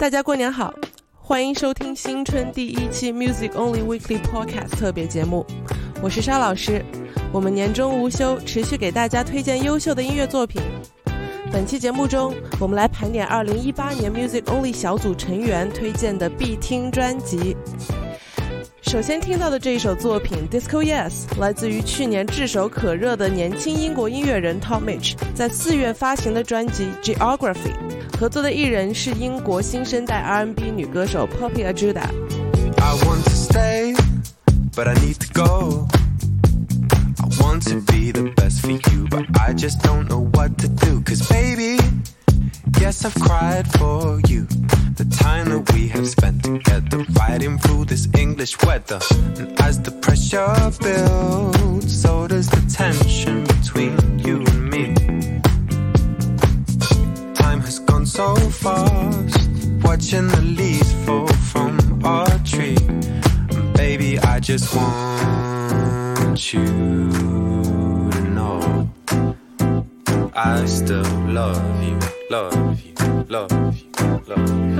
大家过年好，欢迎收听新春第一期 Music Only Weekly Podcast 特别节目，我是沙老师。我们年终无休，持续给大家推荐优秀的音乐作品。本期节目中，我们来盘点2018年 Music Only 小组成员推荐的必听专辑。首先听到的这一首作品《Disco Yes》来自于去年炙手可热的年轻英国音乐人 Tom Mitch 在四月发行的专辑《Geography》，合作的艺人是英国新生代 R&B 女歌手 Poppy Ajuda。I want to stay, but I need to go. I want to be the best for you, but I just don't know what to do. Cause baby, yes, I've cried for you. The time that we have spent together, riding through this English weather. And as the pressure builds, so does the tension between you so fast, watching the leaves fall from our tree. And baby, I just want you to know I still love you, love you, love you, love you,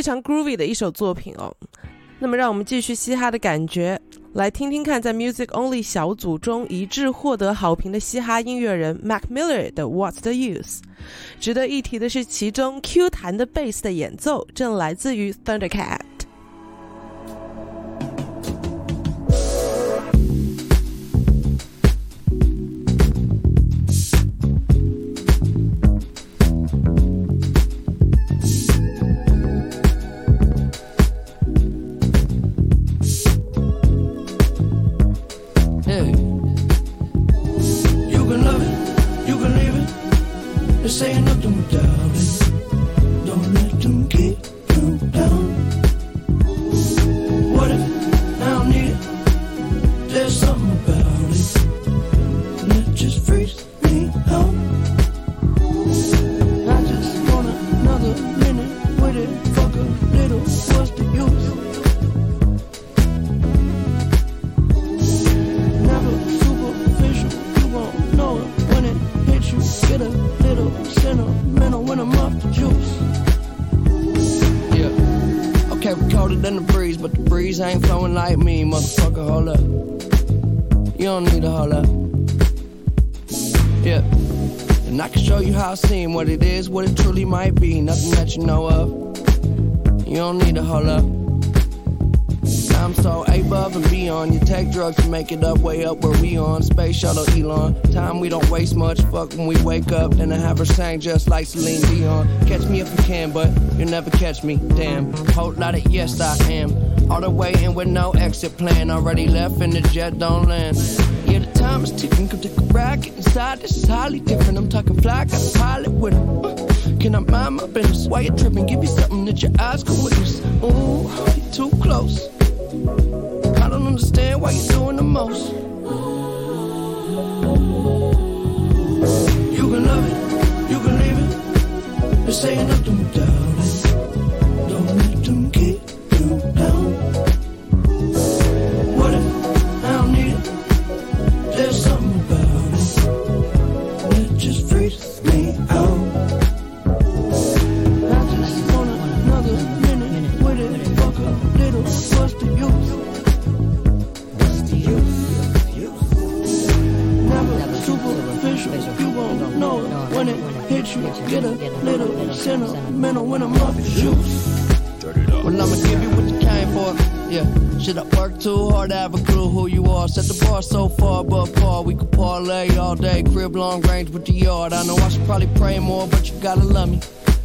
非常 groovy 的一首作品哦。那么，让我们继续嘻哈的感觉，来听听看在 Music Only 小组中一致获得好评的嘻哈音乐人 Mac Miller 的 What's the Use。值得一提的是，其中 Q 弹的 bass 的演奏正来自于 Thundercat。Something what it is, what it truly might be. Nothing that you know of. You don't need to hold up. I'm so above and beyond. You take drugs to make it up, way up where we on. Space shuttle Elon. Time we don't waste much. Fuck when we wake up. Then I have her sang just like Celine Dion. Catch me if you can, but you'll never catch me. Damn. Whole lot of yes, I am. All the way in with no exit plan. Already left and the jet don't land. The time is ticking. Come take a ride. Get inside. This is highly different. I'm talking fly. Got a pilot with him. Can I mind my business? Why you tripping? Give me something that your eyes can witness. Ooh, you too close. I don't understand why you're doing the most. You can love it, you can leave it. They're saying nothing without when it hits you. Get a little sentimental when I'm off the juice. Well, I'ma give you what you came for. Yeah, should I work too hard to have a clue who you are? Set the bar so far above par. We could parlay all day, crib long range with the yard. I know I should probably pray more, but you gotta love me.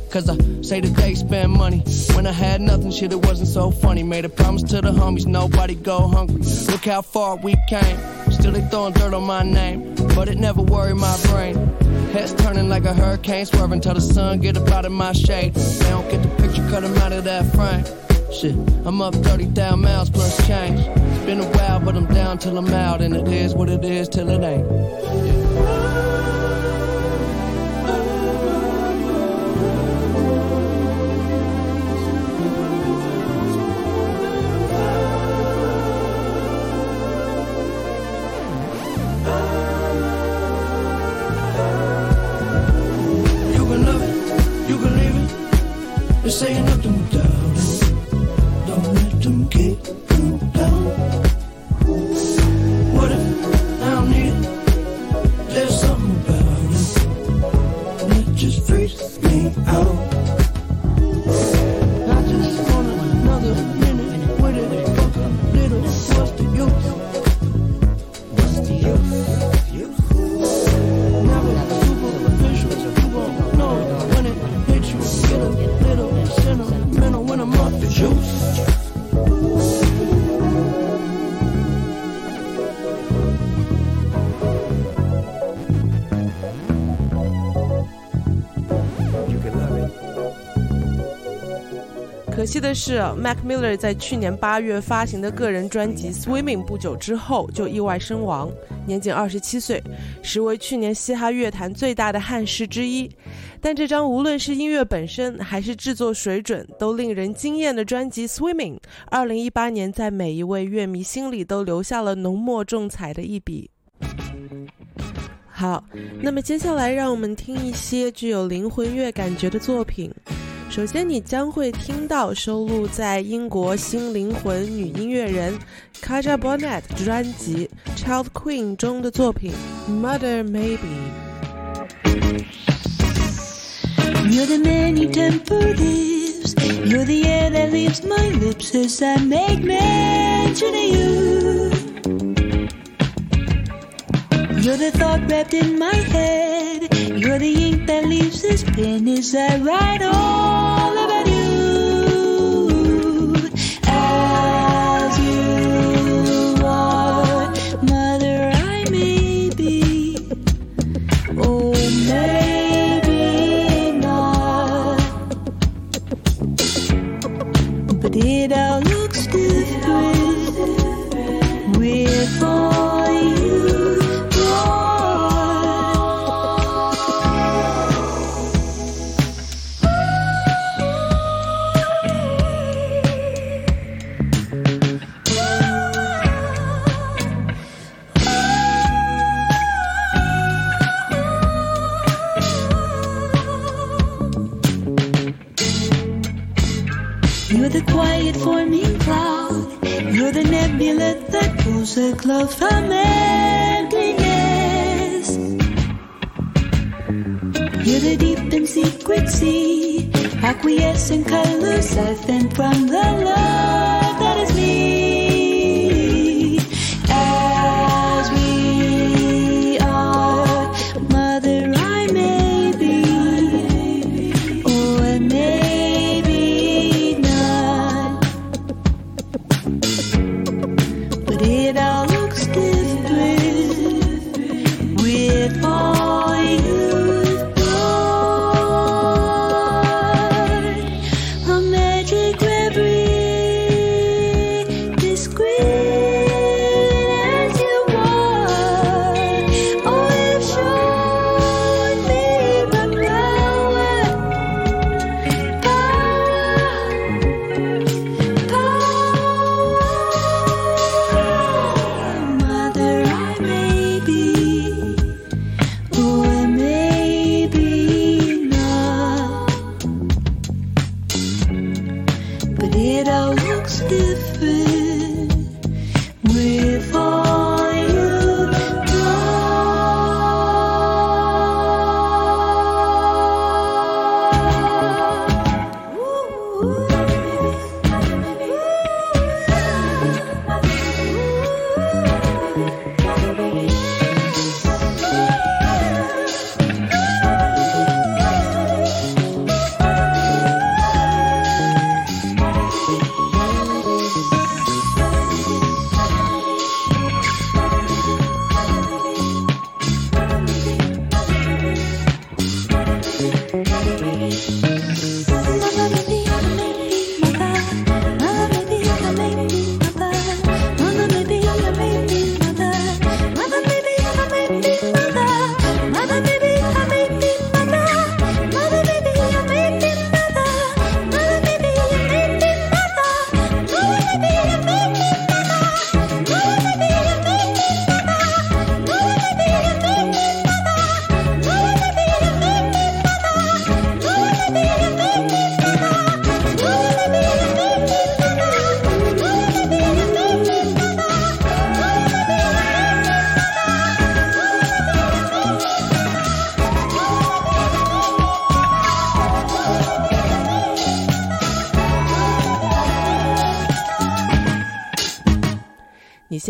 Cause I say that they spend money. When I had nothing, shit, it wasn't so funny. Made a promise to the homies, nobody go hungry. Look how far we came. Still they throwing dirt on my name. But it never worried my brain. Heads turning like a hurricane, swerving till the sun get up out of my shade. They don't get the picture, cut 'em out of that frame. Shit, I'm up 30,000 miles plus change. It's been a while, but I'm down till I'm out. And it is what it is till it ain't. They're nothing it. Don't let them keep you down. What if I need? There's something about it that just freaks me out. 可惜的是，Mac Miller 在去年八月发行的个人专辑《Swimming》不久之后就意外身亡，年仅二十七岁，实为去年嘻哈乐坛最大的憾事之一。但这张无论是音乐本身还是制作水准都令人惊艳的专辑《Swimming》，二零一八年在每一位乐迷心里都留下了浓墨重彩的一笔。好，那么接下来让我们听一些具有灵魂乐感觉的作品。首先，你将会听到收录在英国新灵魂女音乐人 Kaja Bonnet 专辑《Child Queen》中的作品《Mother Maybe》。You're the many temperatives. You're the air that leaves my lips as I make mention of you. You're the thought wrapped in my head. You're the ink that leaves this pen as I write all about you. As you are, mother, I may be. Oh, maybe not. But it all bilette cause klaffen kliges You're the deep in secret sea Acquiesce in colors I think from the love.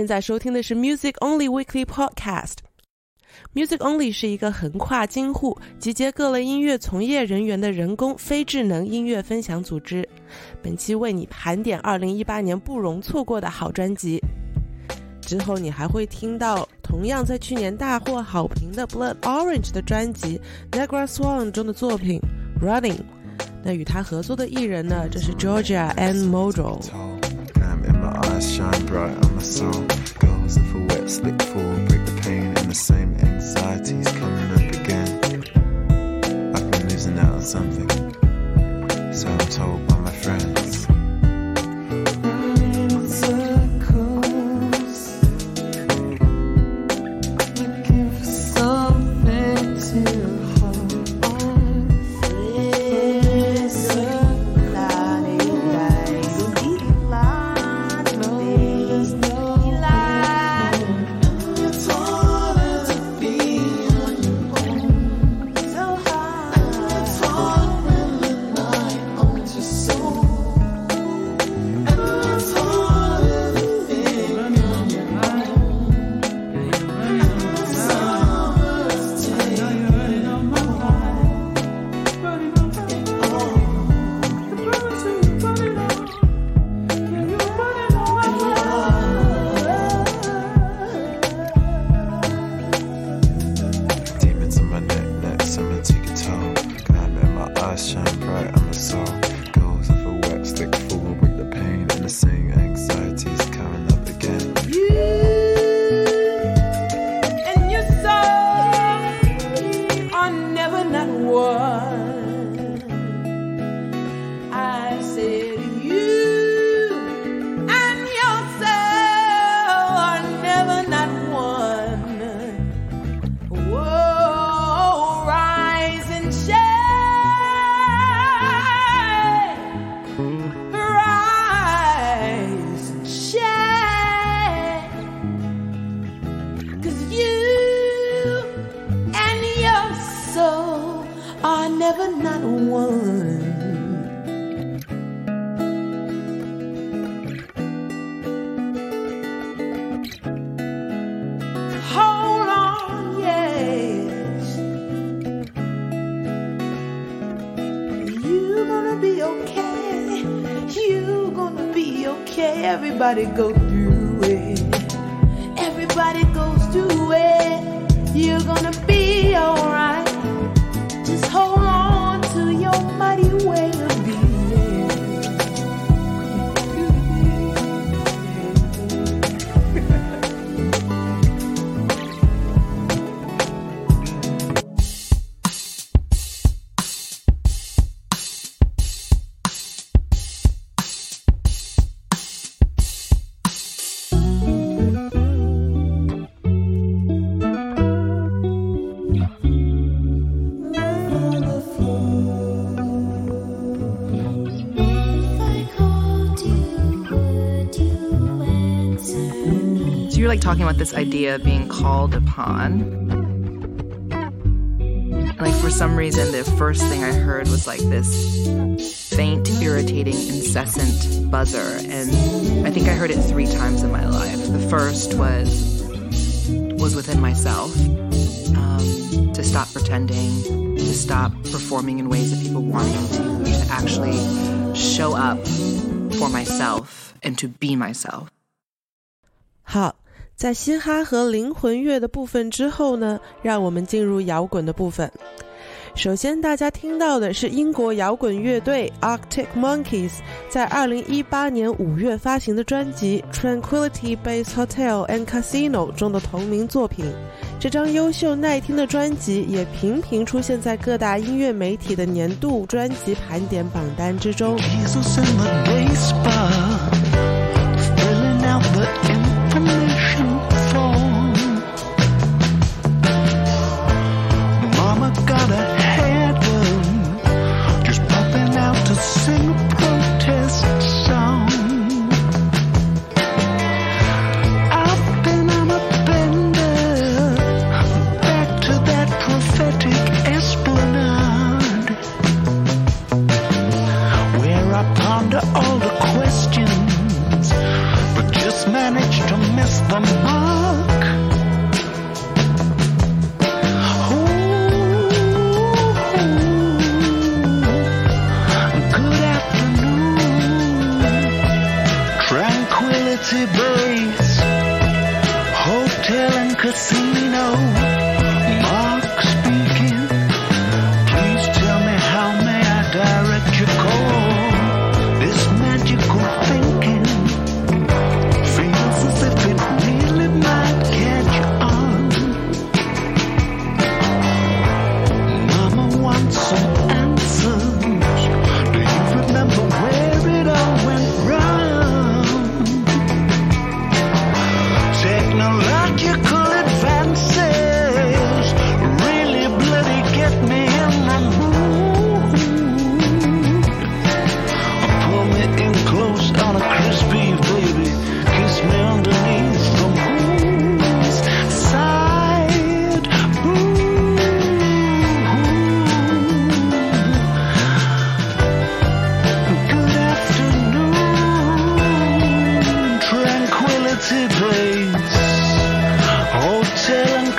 现在收听的是 Music Only Weekly Podcast。Music Only 是一个横跨京沪、集结各类音乐从业人员的人工非智能音乐分享组织。本期为你盘点2018年不容错过的好专辑。之后你还会听到同样在去年大获好评的 Blood Orange 的专辑 Negra Swan 中的作品 Running。那与他合作的艺人呢，这是 Georgia and Model。In my eyes shine bright on my soul. Goes if a wet slip fall, break the pain and the same anxieties coming up again. I've been losing out on something, so I'm told by my friends. Mm, okay. Everybody go through it. Everybody goes through it. You're gonna be alright. Like talking about this idea of being called upon. Like for some reason, the first thing I heard was like this faint, irritating, incessant buzzer, and I think I heard it three times in my life. The first was was within myself um, to stop pretending, to stop performing in ways that people want me to, to actually show up for myself and to be myself. 好，在嘻哈和灵魂乐的部分之后呢，让我们进入摇滚的部分。首先，大家听到的是英国摇滚乐队 Arctic Monkeys 在2018年5月发行的专辑《Tranquility Base Hotel and Casino》中的同名作品。这张优秀耐听的专辑也频频出现在各大音乐媒体的年度专辑盘点榜单之中。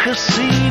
could see.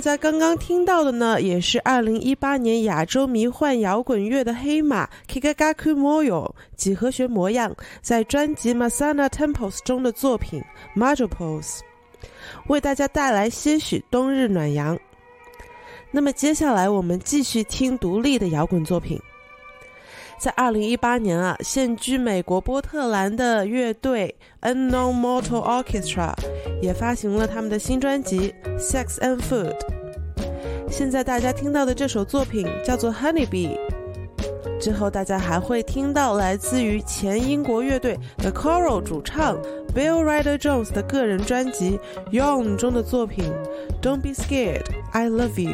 大家刚刚听到的呢，也是2018年亚洲迷幻摇滚乐的黑马 Kikagaku Moyo 几何学模样在专辑 Masana Temples 中的作品 Majopose，为大家带来些许冬日暖阳。那么接下来我们继续听独立的摇滚作品。在2018年啊，现居美国波特兰的乐队 Unknown Mortal Orchestra 也发行了他们的新专辑《Sex and Food》。现在大家听到的这首作品叫做《Honeybee》，之后大家还会听到来自于前英国乐队 The Coral 主唱 Bill Ryder Jones 的个人专辑《Young》中的作品《Don't Be Scared, I Love You》。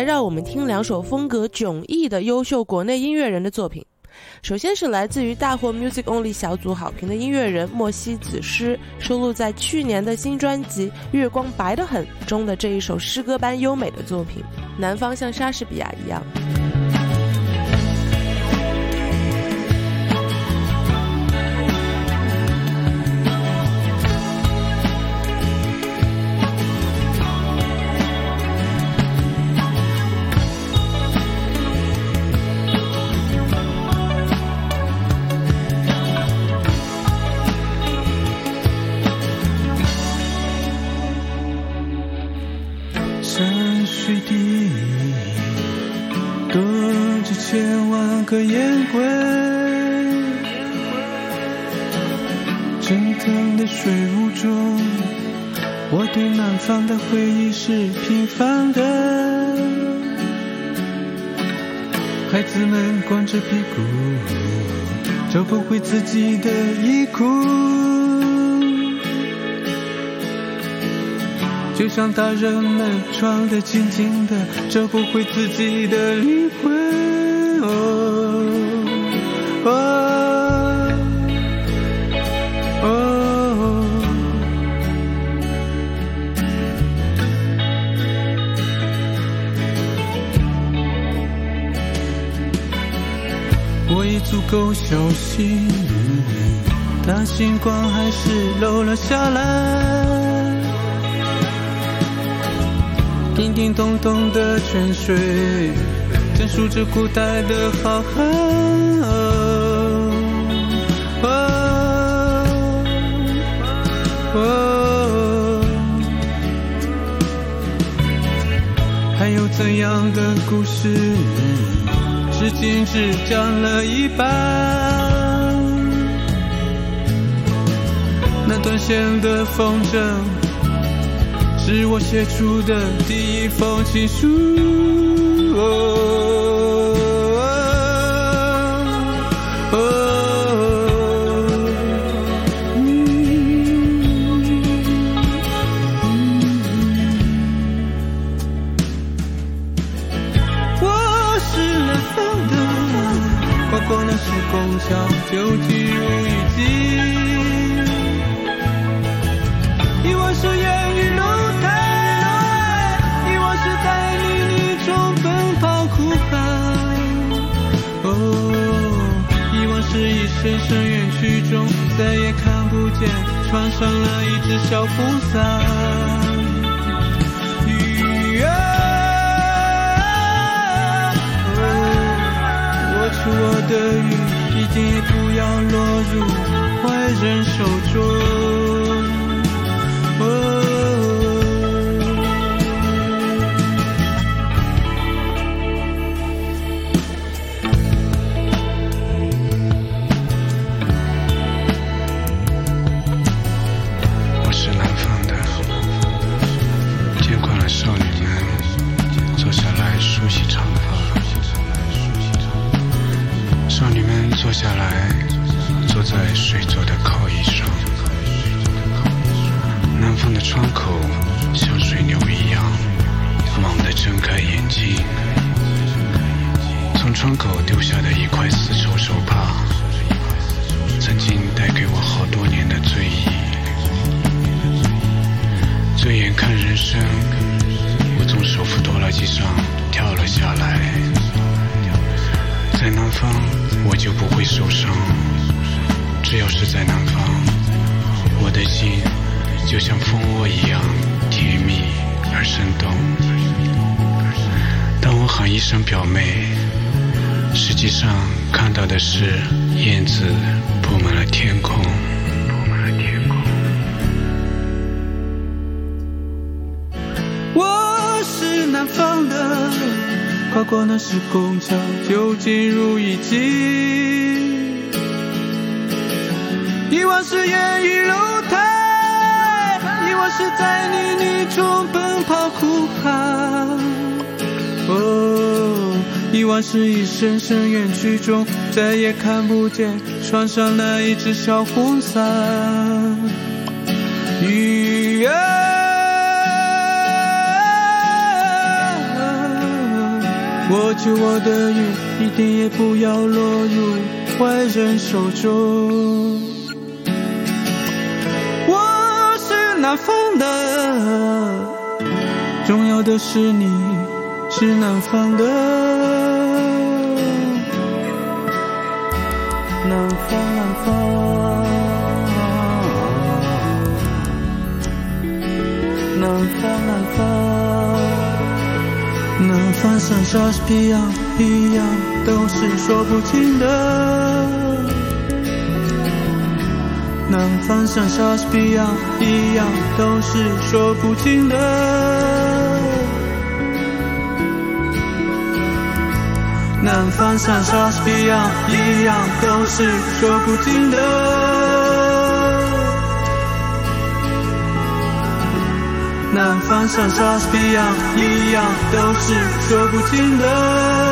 来让我们听两首风格迥异的优秀国内音乐人的作品。首先是来自于大获 Music Only 小组好评的音乐人莫西子诗，收录在去年的新专辑《月光白得很》中的这一首诗歌般优美的作品《南方像莎士比亚一样》。的水雾中，我对南方的回忆是平凡的。孩子们光着屁股，找不回自己的衣裤。就像大人们装得紧紧的，找不回自己的灵魂。够小心，但星光还是漏了下来。叮叮咚咚的泉水，讲述着古代的浩瀚。哦哦还有怎样的故事，心只讲了一半？那断线的风筝。是我写出的第一封情书。哦生动。当我喊一声表妹，实际上看到的是燕子铺满了天空。我是南方的，跨过那时空桥就进入遗迹。遗忘是烟雨楼台，在泥泞中奔跑哭喊。哦，遗忘是以深深远去中再也看不见，穿上那一只小红伞。雨啊。握住我的雨，一点也不要落入坏人手中。南方的，重要的是你是南方的。南方，南方，南方，南方。南方像莎士比亚一样，都是说不尽的。南方像莎士比亚一样，都是说不尽的。南方像莎士比亚一样，都是说不尽的。南方像莎士比亚一样，都是说不尽的。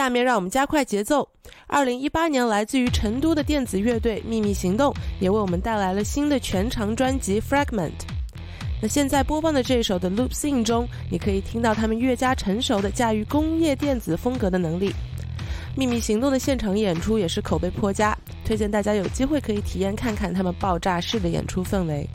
下面让我们加快节奏。二零一八年，来自于成都的电子乐队秘密行动也为我们带来了新的全长专辑《Fragment》。那现在播放的这首的《Loop Sing》中，你可以听到他们越加成熟的驾驭工业电子风格的能力。秘密行动的现场演出也是口碑颇佳，推荐大家有机会可以体验看看他们爆炸式的演出氛围。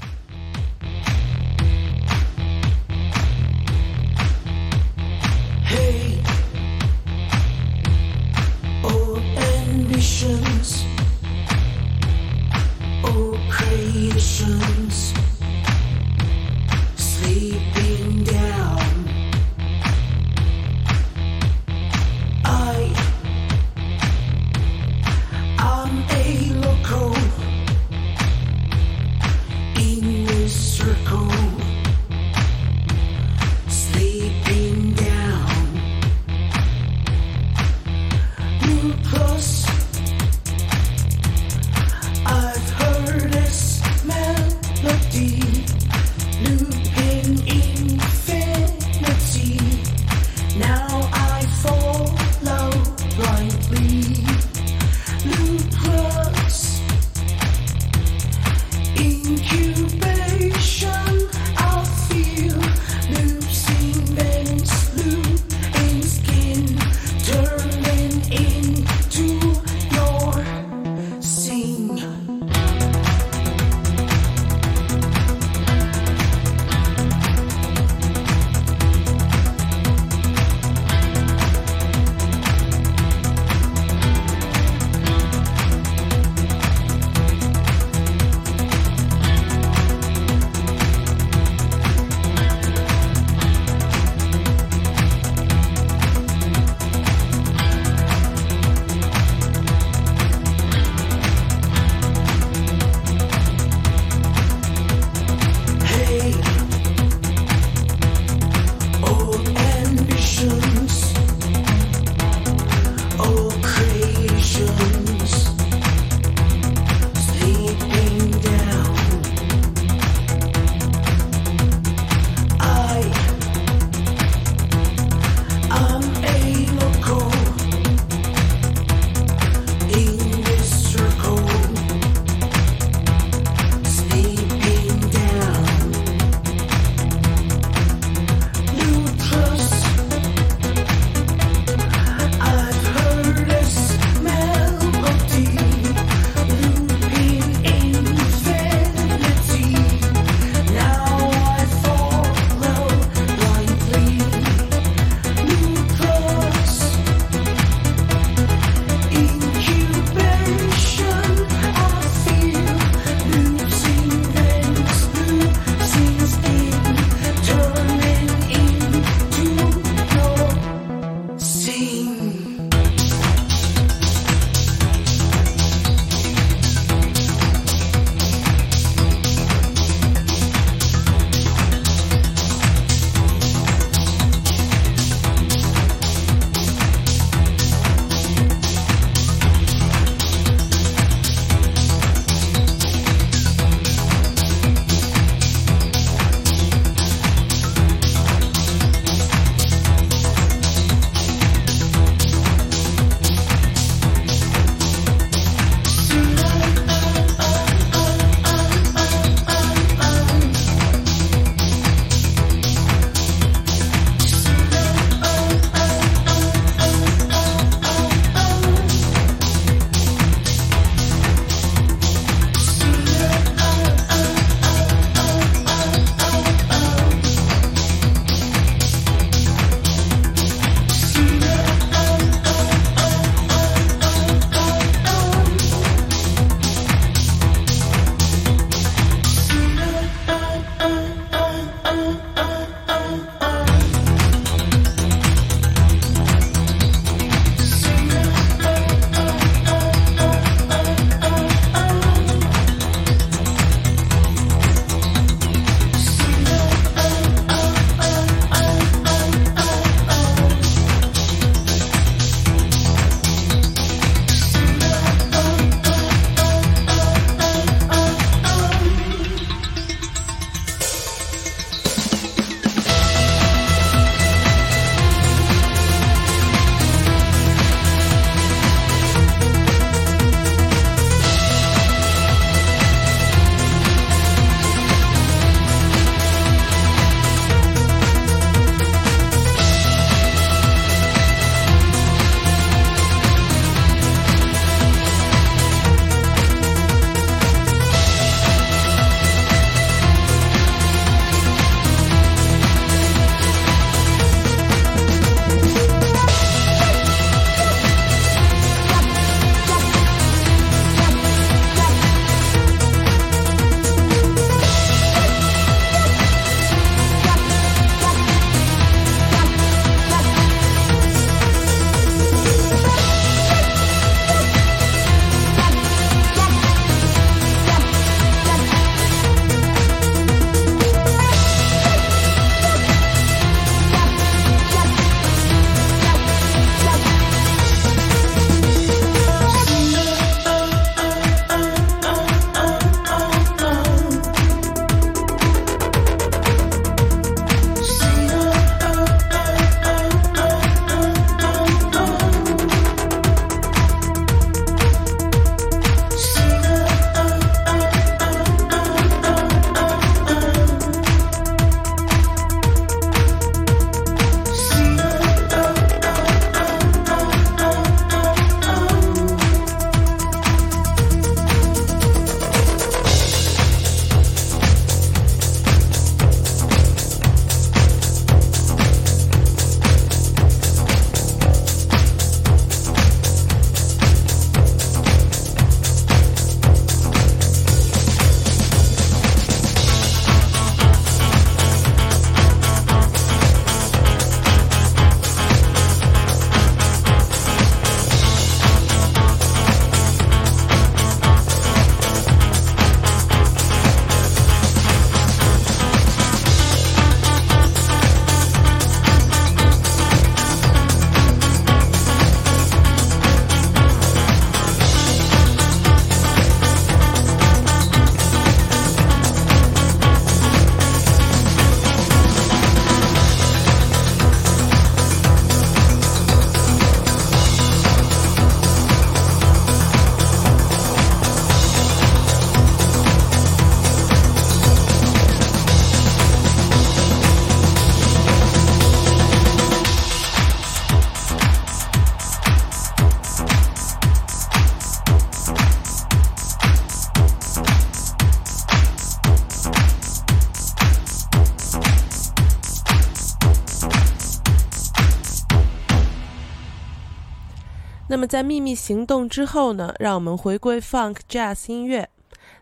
那么在秘密行动之后呢，让我们回归 funk jazz 音乐。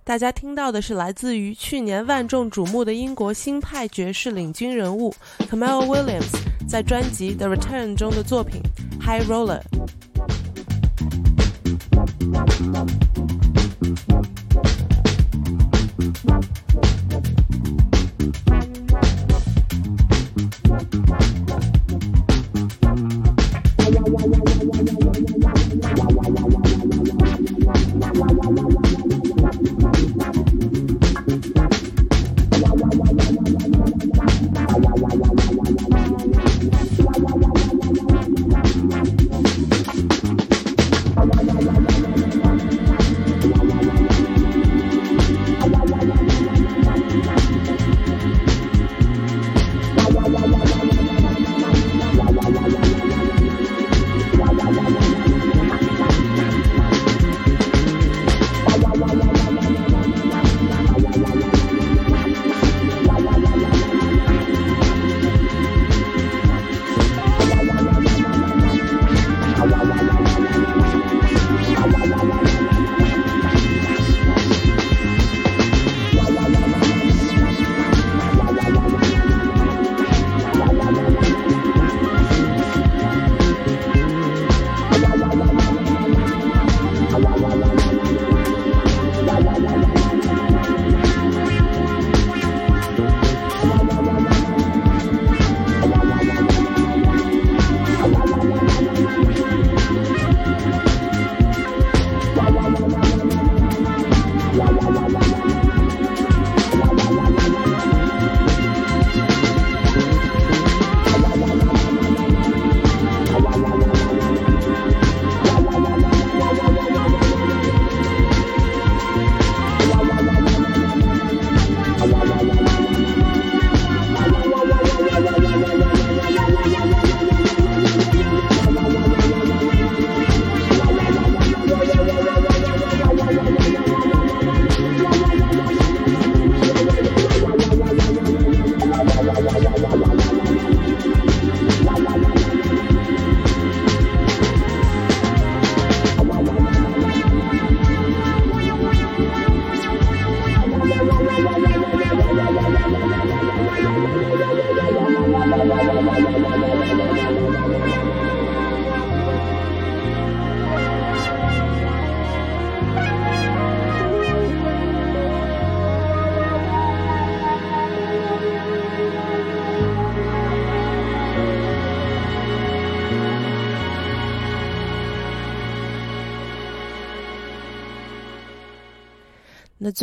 大家听到的是来自于去年万众瞩目的英国新派爵士领军人物 Camille Williams 在专辑《The Return》中的作品《High Roller》。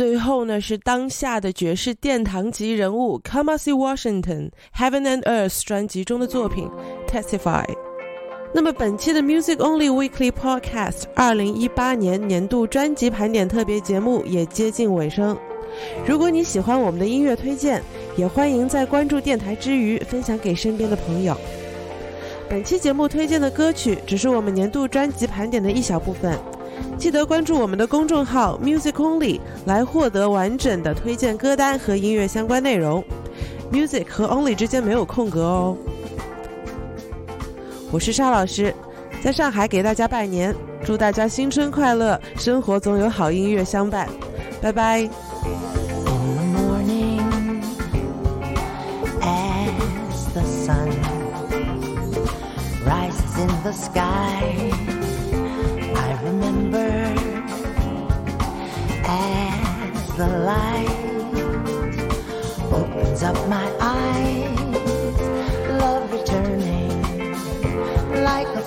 最后呢，是当下的爵士殿堂级人物 Kamasi Washington Heaven and Earth 专辑中的作品 Testify。那么本期的 Music Only Weekly Podcast 二零一八年年度专辑盘点特别节目也接近尾声。如果你喜欢我们的音乐推荐，也欢迎在关注电台之余分享给身边的朋友。本期节目推荐的歌曲只是我们年度专辑盘点的一小部分。记得关注我们的公众号 Music Only 来获得完整的推荐歌单和音乐相关内容。Music 和 Only 之间没有空格哦。我是沙老师，在上海给大家拜年，祝大家新春快乐，生活总有好音乐相伴。拜拜。The sun rises in the sky,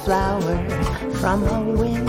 flower from a winter